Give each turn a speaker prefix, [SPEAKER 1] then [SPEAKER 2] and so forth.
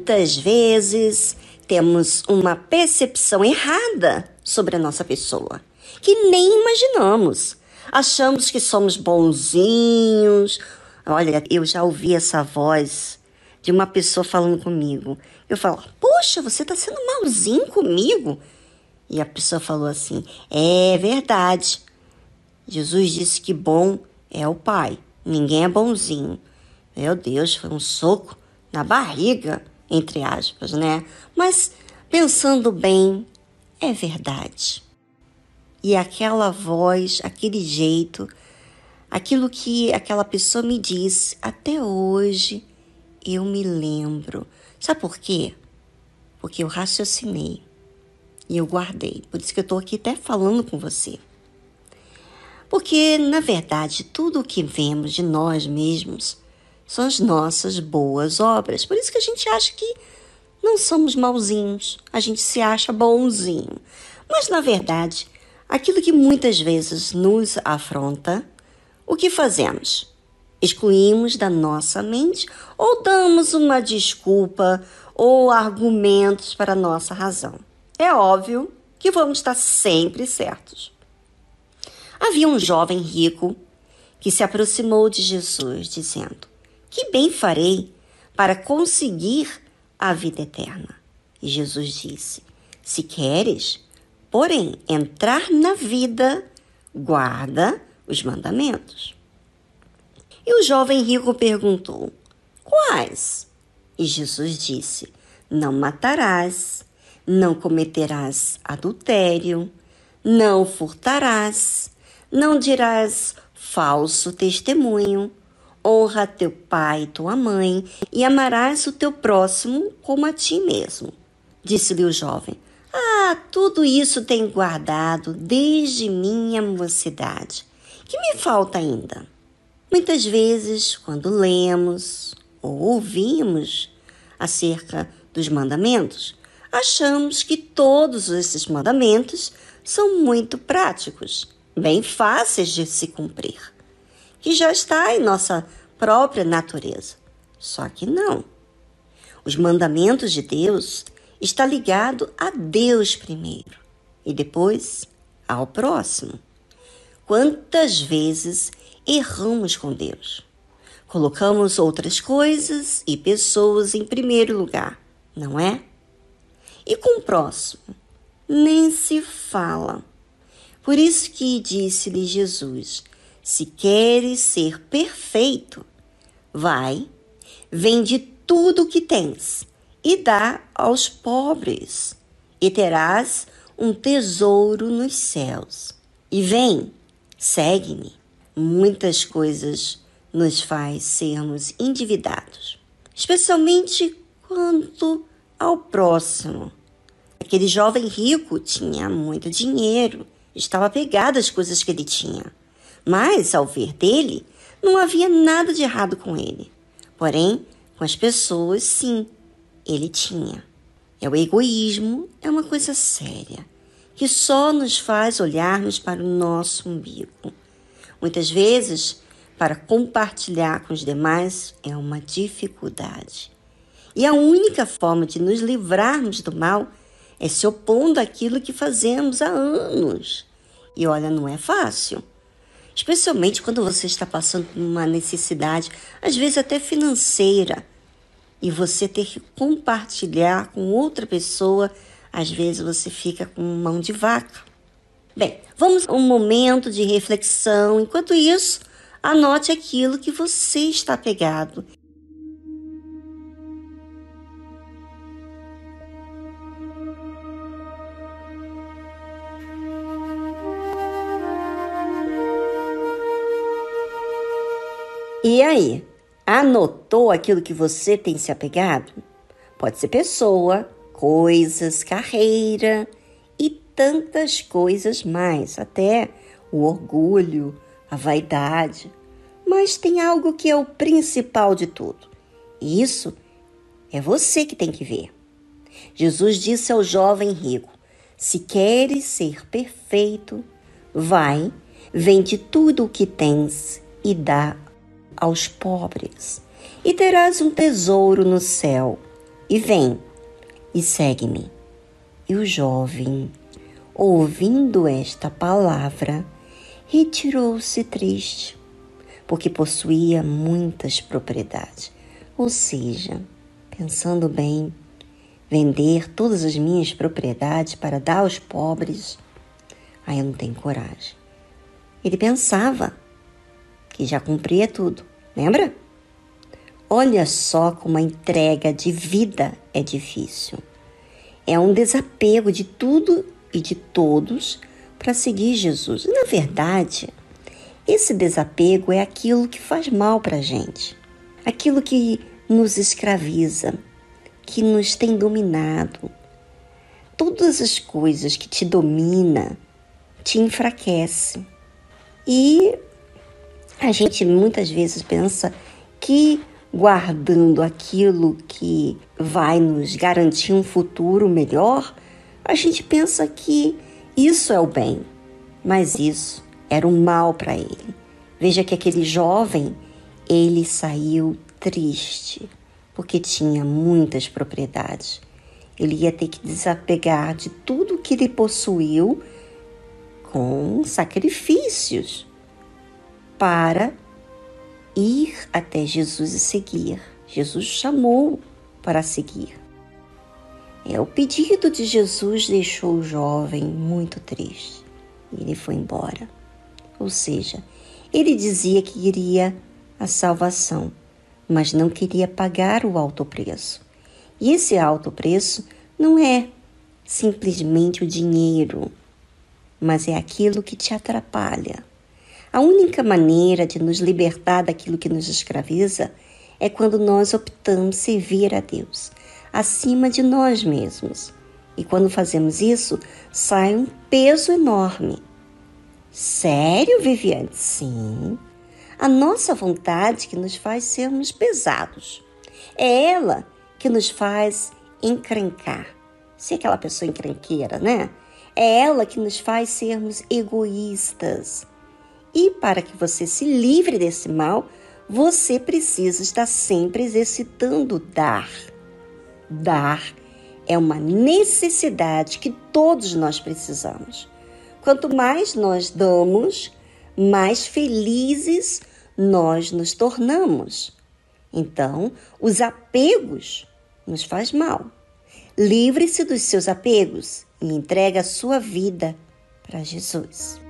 [SPEAKER 1] Muitas vezes temos uma percepção errada sobre a nossa pessoa, que nem imaginamos. Achamos que somos bonzinhos. Olha, eu já ouvi essa voz de uma pessoa falando comigo. Eu falo, poxa, você está sendo malzinho comigo? E a pessoa falou assim: é verdade. Jesus disse que bom é o Pai, ninguém é bonzinho. Meu Deus, foi um soco na barriga entre aspas, né? Mas pensando bem, é verdade. E aquela voz, aquele jeito, aquilo que aquela pessoa me disse, até hoje eu me lembro. Sabe por quê? Porque eu raciocinei e eu guardei. Por isso que eu estou aqui até falando com você. Porque, na verdade, tudo o que vemos de nós mesmos são as nossas boas obras. Por isso que a gente acha que não somos mauzinhos, a gente se acha bonzinho. Mas, na verdade, aquilo que muitas vezes nos afronta, o que fazemos? Excluímos da nossa mente ou damos uma desculpa ou argumentos para nossa razão. É óbvio que vamos estar sempre certos. Havia um jovem rico que se aproximou de Jesus, dizendo: que bem farei para conseguir a vida eterna? E Jesus disse: Se queres, porém, entrar na vida, guarda os mandamentos. E o jovem rico perguntou: Quais? E Jesus disse: Não matarás, não cometerás adultério, não furtarás, não dirás falso testemunho honra teu pai e tua mãe, e amarás o teu próximo como a ti mesmo. Disse-lhe o jovem: Ah, tudo isso tenho guardado desde minha mocidade. Que me falta ainda? Muitas vezes, quando lemos ou ouvimos acerca dos mandamentos, achamos que todos esses mandamentos são muito práticos, bem fáceis de se cumprir que já está em nossa própria natureza. Só que não. Os mandamentos de Deus está ligado a Deus primeiro e depois ao próximo. Quantas vezes erramos com Deus? Colocamos outras coisas e pessoas em primeiro lugar, não é? E com o próximo? Nem se fala. Por isso que disse-lhe Jesus: se queres ser perfeito, vai, vende tudo o que tens e dá aos pobres, e terás um tesouro nos céus. E vem, segue-me. Muitas coisas nos faz sermos endividados, especialmente quanto ao próximo. Aquele jovem rico tinha muito dinheiro, estava apegado às coisas que ele tinha. Mas, ao ver dele, não havia nada de errado com ele. Porém, com as pessoas, sim, ele tinha. É o egoísmo, é uma coisa séria, que só nos faz olharmos para o nosso umbigo. Muitas vezes, para compartilhar com os demais é uma dificuldade. E a única forma de nos livrarmos do mal é se opondo àquilo que fazemos há anos. E olha, não é fácil especialmente quando você está passando por uma necessidade, às vezes até financeira, e você ter que compartilhar com outra pessoa, às vezes você fica com mão de vaca. Bem, vamos a um momento de reflexão. Enquanto isso, anote aquilo que você está pegado E aí, anotou aquilo que você tem se apegado? Pode ser pessoa, coisas, carreira e tantas coisas mais, até o orgulho, a vaidade. Mas tem algo que é o principal de tudo. E isso é você que tem que ver. Jesus disse ao jovem rico: Se queres ser perfeito, vai, vende tudo o que tens e dá aos pobres, e terás um tesouro no céu. e vem e segue-me. E o jovem, ouvindo esta palavra, retirou-se triste, porque possuía muitas propriedades. Ou seja, pensando bem, vender todas as minhas propriedades para dar aos pobres, aí eu não tenho coragem. Ele pensava que já cumpria tudo, lembra? Olha só como a entrega de vida é difícil. É um desapego de tudo e de todos para seguir Jesus. E, na verdade, esse desapego é aquilo que faz mal para a gente, aquilo que nos escraviza, que nos tem dominado. Todas as coisas que te domina te enfraquece. E a gente muitas vezes pensa que guardando aquilo que vai nos garantir um futuro melhor, a gente pensa que isso é o bem, mas isso era o mal para ele. Veja que aquele jovem, ele saiu triste, porque tinha muitas propriedades. Ele ia ter que desapegar de tudo que ele possuiu com sacrifícios para ir até Jesus e seguir. Jesus chamou para seguir. É, o pedido de Jesus deixou o jovem muito triste ele foi embora. Ou seja, ele dizia que queria a salvação, mas não queria pagar o alto preço. E esse alto preço não é simplesmente o dinheiro, mas é aquilo que te atrapalha a única maneira de nos libertar daquilo que nos escraviza é quando nós optamos servir a Deus acima de nós mesmos. E quando fazemos isso, sai um peso enorme. Sério, Viviane? Sim. A nossa vontade que nos faz sermos pesados. É ela que nos faz encrencar. Ser aquela pessoa encrenqueira, né? É ela que nos faz sermos egoístas. E para que você se livre desse mal, você precisa estar sempre exercitando dar. Dar é uma necessidade que todos nós precisamos. Quanto mais nós damos, mais felizes nós nos tornamos. Então, os apegos nos faz mal. Livre-se dos seus apegos e entregue a sua vida para Jesus.